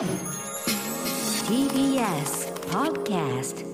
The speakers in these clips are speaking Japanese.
TBS Podcast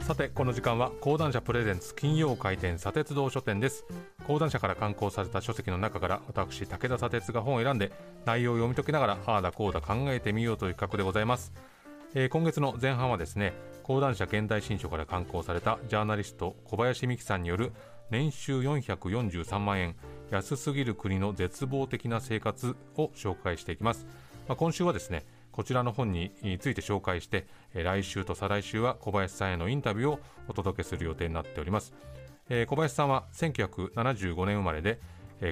さてこの時間は講談社プレゼンツ金曜回転砂鉄道書店です。講談社から刊行された書籍の中から私武田砂鉄が本を選んで内容を読み解きながらああだこうだ考えてみようという企画でございます、えー今月の前半はですね講談社現代新書から刊行されたジャーナリスト小林美樹さんによる年収443万円。安すぎる国の絶望的な生活を紹介していきます、まあ、今週はですねこちらの本について紹介して来週と再来週は小林さんへのインタビューをお届けする予定になっております、えー小林さんは1975年生まれで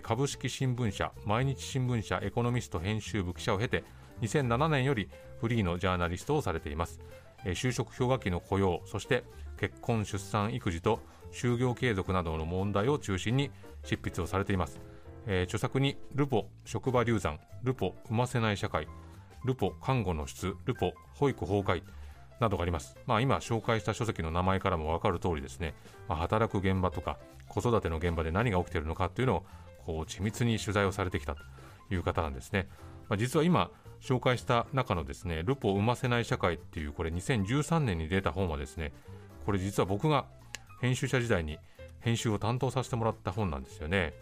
株式新聞社毎日新聞社エコノミスト編集部記者を経て2007年よりフリーのジャーナリストをされています、就職氷河期の雇用そして結婚出産育児と就業継続などの問題を中心に執筆をされています、えー著作にルポ職場流産ルポ産ませない社会ルポ看護の質ルポ保育崩壊などがあります、まあ、今紹介した書籍の名前からも分かる通りですね、まあ、働く現場とか子育ての現場で何が起きているのかというのをこう緻密に取材をされてきたという方なんですね、まあ、実は今紹介した中のですねルポを産ませない社会っていうこれ2013年に出た本はですねこれ実は僕が編集者時代に編集を担当させてもらった本なんですよね。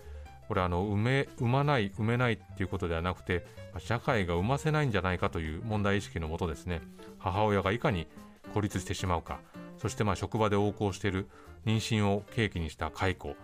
これあの産め産まない産めないっていうことではなくて社会が産ませないんじゃないかという問題意識のもとですね母親がいかに孤立してしまうかそしてまあ職場で横行している妊娠を契機にした解雇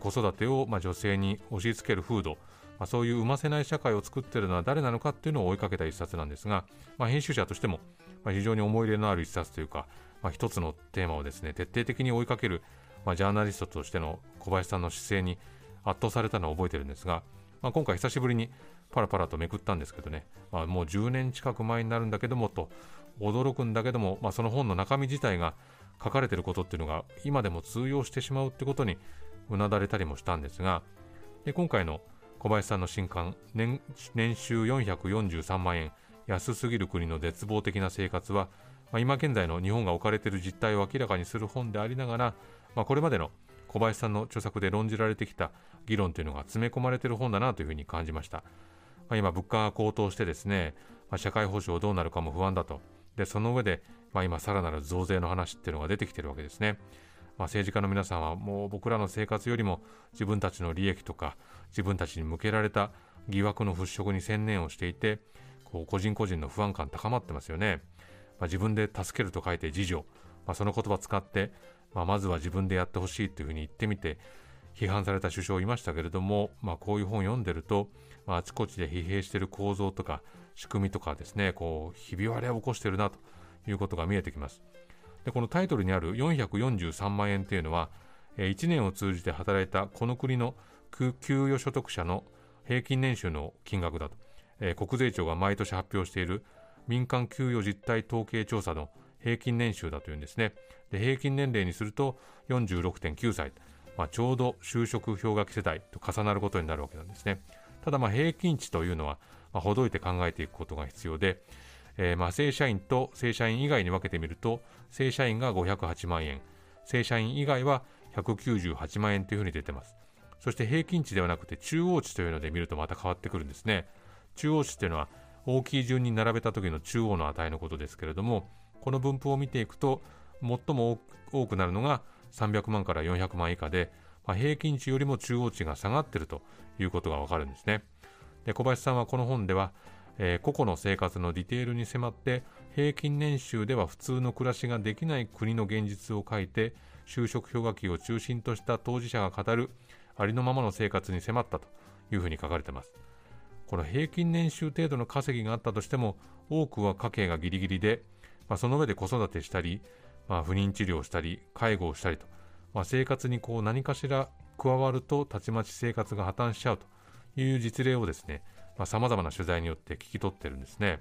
子育てをまあ女性に押し付ける風土まあ、そういう産ませない社会を作ってるのは誰なのかっていうのを追いかけた一冊なんですが、まあ、編集者としてもまあ非常に思い入れのある一冊というか、まあ、一つのテーマをですね徹底的に追いかける、まあ、ジャーナリストとしての小林さんの姿勢に圧倒されたのを覚えてるんですが、まあ、今回久しぶりにパラパラとめくったんですけどね、まあ、もう10年近く前になるんだけどもと驚くんだけども、まあ、その本の中身自体が書かれてることっていうのが今でも通用してしまうってことにうなだれたりもしたんですがで今回の小林さんの新刊年年収443万円。安すぎる国の絶望的な生活は、まあ、今現在の日本が置かれている実態を明らかにする本でありながら、まあ、これまでの小林さんの著作で論じられてきた議論というのが詰め込まれている本だなというふうに感じました、まあ、今物価が高騰してですね、まあ、社会保障どうなるかも不安だと。でその上で、まあ、今さらなる増税の話っていうのが出てきているわけですね。まあ、政治家の皆さんはもう僕らの生活よりも自分たちの利益とか自分たちに向けられた疑惑の払拭に専念をしていてこう個人個人の不安感高まってますよね、まあ、自分で助けると書いて自助、まあ、その言葉使って、まあ、まずは自分でやってほしいというふうに言ってみて批判された首相いましたけれども、まあ、こういう本を読んでると、まあ、あちこちで疲弊している構造とか仕組みとかですねこうひび割れを起こしているなということが見えてきます。でこのタイトルにある443万円というのは、え1年を通じて働いたこの国の給与所得者の平均年収の金額だと、国税庁が毎年発表している民間給与実態統計調査の平均年収だというんですね。で平均年齢にすると46.9歳、まあ、ちょうど就職氷河期世代と重なることになるわけなんですね。ただ平均値というのは、まあ、ほどいて考えていくことが必要でえーまあ正社員と正社員以外に分けてみると正社員が508万円正社員以外は198万円というふうに出てます。そして平均値ではなくて中央値というので見るとまた変わってくるんですね。中央値というのは大きい順に並べた時の中央の値のことですけれどもこの分布を見ていくと最も多くなるのが300万から400万以下で、まあ、平均値よりも中央値が下がっているということがわかるんですね。で小林さんはこの本ではえー個々の生活のディテールに迫って平均年収では普通の暮らしができない国の現実を書いて就職氷河期を中心とした当事者が語るありのままの生活に迫ったというふうに書かれています。この平均年収程度の稼ぎがあったとしても多くは家計がギリギリで、まあ、その上で子育てしたり、まあ、不妊治療をしたり介護をしたりと、まあ、生活にこう何かしら加わるとたちまち生活が破綻しちゃうという実例をですねさまざ、まな取材によって聞き取ってるんですね。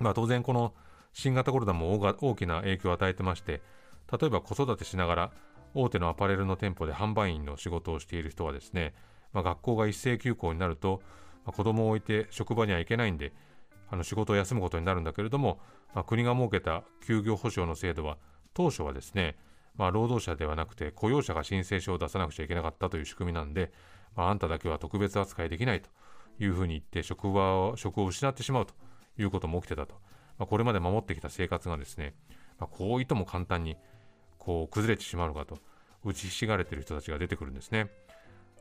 まあ、当然この新型コロナも大大きな影響を与えてまして例えば子育てしながら大手のアパレルの店舗で販売員の仕事をしている人はですね、まあ、学校が一斉休校になると、まあ、子供を置いて職場には行けないんであの仕事を休むことになるんだけれども、まあ、国が設けた休業保障の制度は当初はですね、まあ、労働者ではなくて雇用者が申請書を出さなくちゃいけなかったという仕組みなんで、まあ、あんただけは特別扱いできないというふうに言って職場を職を失ってしまうということも起きてたと、まあ、これまで守ってきた生活がですね、まあ、こういとも簡単にこう崩れてしまうのかと打ちひしがれてる人たちが出てくるんですね。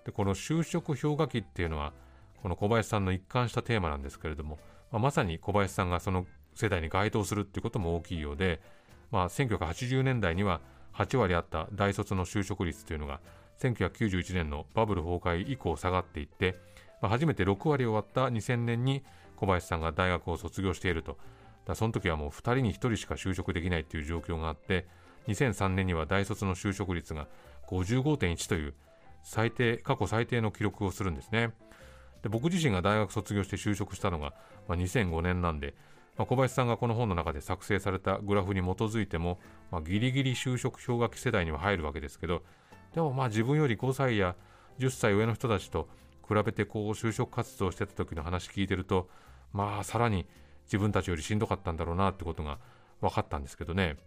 でこの就職氷河期っていうのはこの小林さんの一貫したテーマなんですけれども、まあ、まさに小林さんがその世代に該当するっていうことも大きいようで、まあ、1980年代には8割あった大卒の就職率というのが1991年のバブル崩壊以降下がっていって、ま、初めて6割終わった2000年に小林さんが大学を卒業していると。だその時はもう2人に1人しか就職できないという状況があって2003年には大卒の就職率が55.1という最低過去最低の記録をするんですね。で僕自身が大学卒業して就職したのが、まあ、2005年なんで、まあ、小林さんがこの本の中で作成されたグラフに基づいても、まあ、ギリギリ就職氷河期世代には入るわけですけどでもまあ自分より5歳や10歳上の人たちと比べてこう就職活動してた時の話聞いてるとまあさらに自分たちよりしんどかったんだろうなってことが分かったんですけどね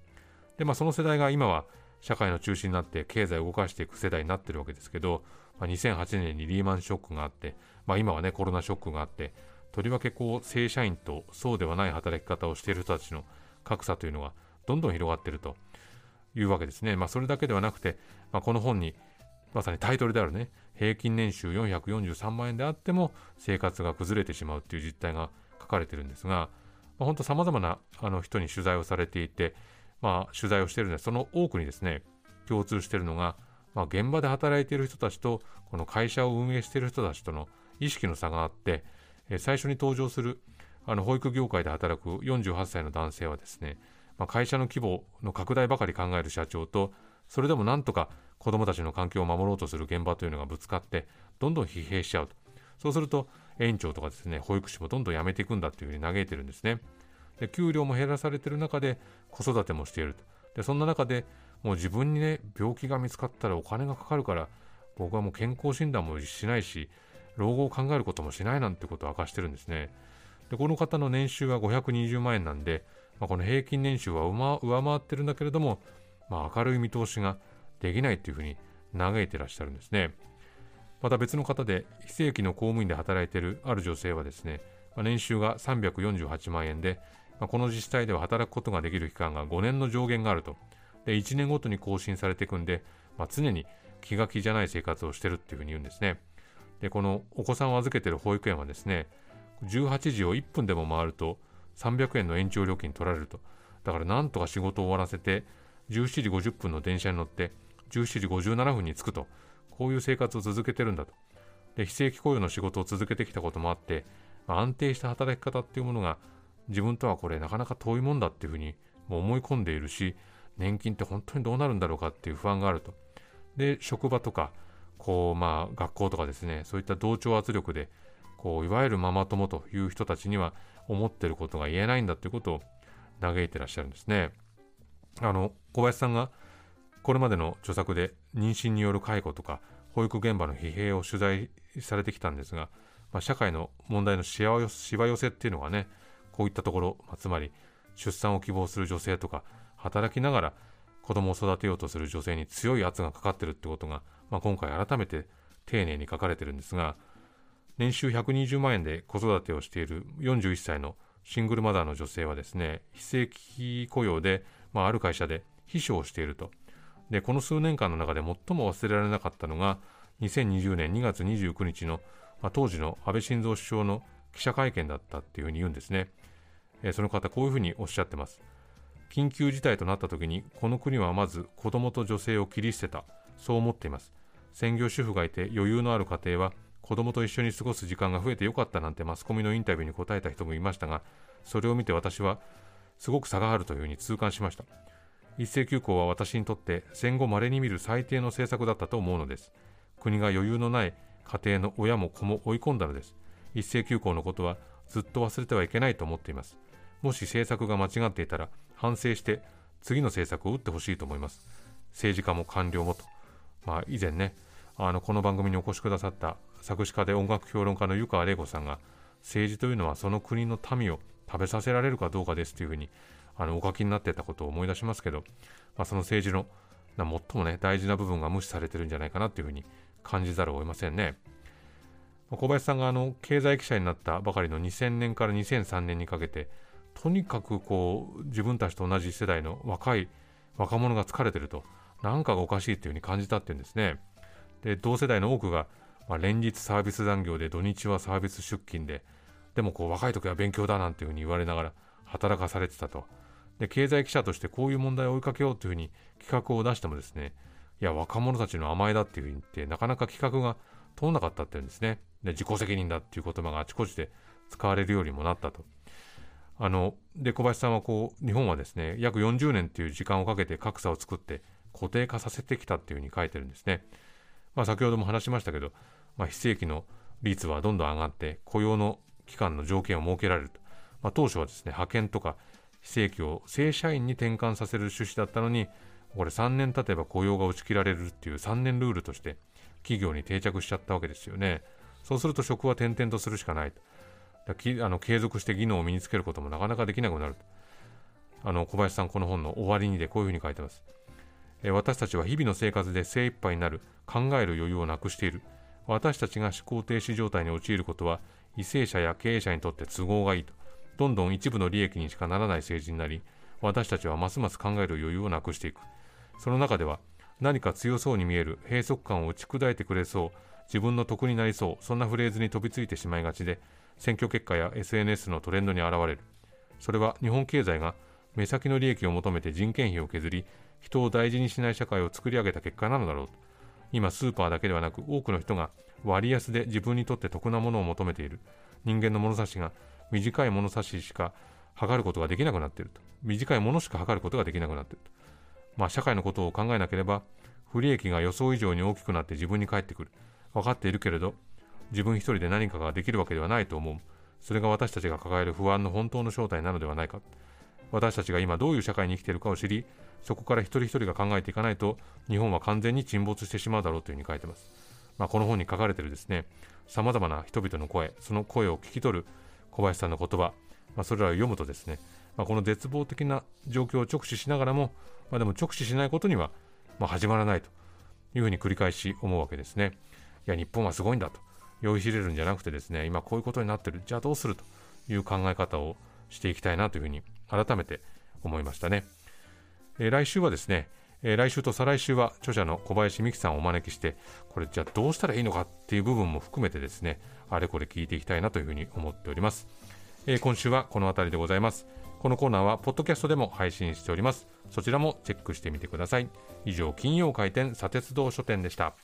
でまあその世代が今は社会の中心になって経済を動かしていく世代になってるわけですけど、まあ、2008年にリーマンショックがあって、まあ、今はねコロナショックがあってとりわけこう正社員とそうではない働き方をしている人たちの格差というのがどんどん広がっているというわけですね。まあ、それだけではなくて、まあ、この本にまさにタイトルであるね、平均年収443万円であっても生活が崩れてしまうという実態が書かれているんですが、まあ、本当さまざまなあの人に取材をされていて、まあ、取材をしているので、その多くにですね、共通しているのが、まあ、現場で働いている人たちと、この会社を運営している人たちとの意識の差があって、え最初に登場するあの保育業界で働く48歳の男性はですね、まあ、会社の規模の拡大ばかり考える社長とそれでもなんとか子どもたちの環境を守ろうとする現場というのがぶつかってどんどん疲弊しちゃうと。そうすると園長とかですね保育士もどんどん辞めていくんだというふうに嘆いてるんですね。で給料も減らされてる中で子育てもしていると。でそんな中でもう自分にね病気が見つかったらお金がかかるから僕はもう健康診断もしないし老後を考えることもしないなんてことを明かしてるんですね。でこの方の年収は520万円なんでまあ、この平均年収は上回ってるんだけれども、まあ、明るい見通しができないというふうに嘆いてらっしゃるんですね。また別の方で非正規の公務員で働いているある女性はですね、まあ、年収が348万円で、まあ、この自治体では働くことができる期間が5年の上限があると。で、1年ごとに更新されていくんで、まあ、常に気が気じゃない生活をしているっていうふうに言うんですね。で、このお子さんを預けている保育園はですね、18時を1分でも回ると300円の延長料金取られると。だからなんとか仕事を終わらせて、17時50分の電車に乗って、17時57分に着くと。こういう生活を続けてるんだと。で、非正規雇用の仕事を続けてきたこともあって、まあ、安定した働き方っていうものが、自分とはこれなかなか遠いもんだっていうふうにもう思い込んでいるし、年金って本当にどうなるんだろうかっていう不安があると。で、職場とか、こう、まあ、学校とかですね、そういった同調圧力で、こう、いわゆるママ友という人たちには、思ってることが言えないんだということを嘆いてらっしゃるんですね。あの小林さんがこれまでの著作で妊娠による介護とか保育現場の疲弊を取材されてきたんですが、まあ、社会の問題のしわ寄せっていうのがねこういったところ、まあ、つまり出産を希望する女性とか働きながら子供を育てようとする女性に強い圧がかかってるってことが、まあ、今回改めて丁寧に書かれてるんですが年収120万円で子育てをしている41歳のシングルマザーの女性はですね、非正規雇用で、まあ、ある会社で秘書をしていると。で、この数年間の中で最も忘れられなかったのが、2020年2月29日の、まあ、当時の安倍晋三首相の記者会見だったっていうふうに言うんですね。えー、その方、こういうふうにおっしゃってます。緊急事態となった時に、この国はまず子供と女性を切り捨てた。そう思っています。専業主婦がいて余裕のある家庭は子供と一緒に過ごす時間が増えてよかったなんてマスコミのインタビューに答えた人もいましたが、それを見て私はすごく差があるというふうに痛感しました。一斉休校は私にとって戦後稀に見る最低の政策だったと思うのです。国が余裕のない家庭の親も子も追い込んだのです。一斉休校のことはずっと忘れてはいけないと思っています。もし政策が間違っていたら反省して次の政策を打ってほしいと思います。政治家も官僚もと。まあ以前ね、あのこの番組にお越しくださった作詞家で音楽評論家の湯川玲子さんが政治というのはその国の民を食べさせられるかどうかですというふうにあのお書きになってたことを思い出しますけど、まあ、その政治の最もね大事な部分が無視されてるんじゃないかなというふうに感じざるを得ませんね。小林さんがあの経済記者になったばかりの2000年から2003年にかけてとにかくこう自分たちと同じ世代の若い若者が疲れてると何かがおかしいというふうに感じたっていうんですね。で同世代の多くが、まあ、連日サービス残業で土日はサービス出勤ででもこう若い時は勉強だなんていうふうに言われながら働かされてたと。で経済記者としてこういう問題を追いかけようというふうに企画を出してもですねいや若者たちの甘えだっていうふうに言ってなかなか企画が通らなかったっていうんですね。で自己責任だっていう言葉があちこちで使われるようにもなったと。あので小林さんはこう日本はですね約40年っていう時間をかけて格差を作って固定化させてきたっていうふうに書いてるんですね、まあ、先ほども話しましたけど、まあ、非正規の率はどんどん上がって雇用の期間の条件を設けられると、まあ、当初はですね派遣とか非正規を正社員に転換させる趣旨だったのにこれ3年経てば雇用が打ち切られるっていう3年ルールとして企業に定着しちゃったわけですよね。そうすると職は転々とするしかないと。あの継続して技能を身につけることもなかなかできなくなるあの小林さんこの本の終わりにでこういうふうに書いてます、え私たちは日々の生活で精一杯になる考える余裕をなくしている。私たちが思考停止状態に陥ることは為政者や経営者にとって都合がいいと。どんどん一部の利益にしかならない政治になり私たちはますます考える余裕をなくしていく。その中では何か強そうに見える閉塞感を打ち砕いてくれそう自分の得になりそうそんなフレーズに飛びついてしまいがちで選挙結果や SNS のトレンドに現れる。それは日本経済が目先の利益を求めて人件費を削り人を大事にしない社会を作り上げた結果なのだろう。と今スーパーだけではなく多くの人が割安で自分にとって得なものを求めている人間の物差しが短い物差ししか測ることができなくなっていると短いものしか測ることができなくなっているとまあ社会のことを考えなければ不利益が予想以上に大きくなって自分に返ってくる分かっているけれど自分一人で何かができるわけではないと思う。それが私たちが抱える不安の本当の正体なのではないか。私たちが今どういう社会に生きているかを知り、そこから一人一人が考えていかないと、日本は完全に沈没してしまうだろうというふうに書いてます。まあ、この本に書かれているですね、様々な人々の声、その声を聞き取る小林さんの言葉、まあ、それらを読むとですね、まあ、この絶望的な状況を直視しながらも、まあ、でも直視しないことには、まあ、始まらないというふうに繰り返し思うわけですね。いや、日本はすごいんだと。酔いしれるんじゃなくてですね、今こういうことになってる、じゃあどうするという考え方をしていきたいなというふうに改めて思いましたね。えー、来週はですね、えー、来週と再来週は著者の小林美樹さんをお招きして、これじゃあどうしたらいいのかっていう部分も含めてですね、あれこれ聞いていきたいなというふうに思っております。えー、今週はこの辺りでございます。このコーナーはポッドキャストでも配信しております。そちらもチェックしてみてください。以上、金曜開店砂鉄道書店でした。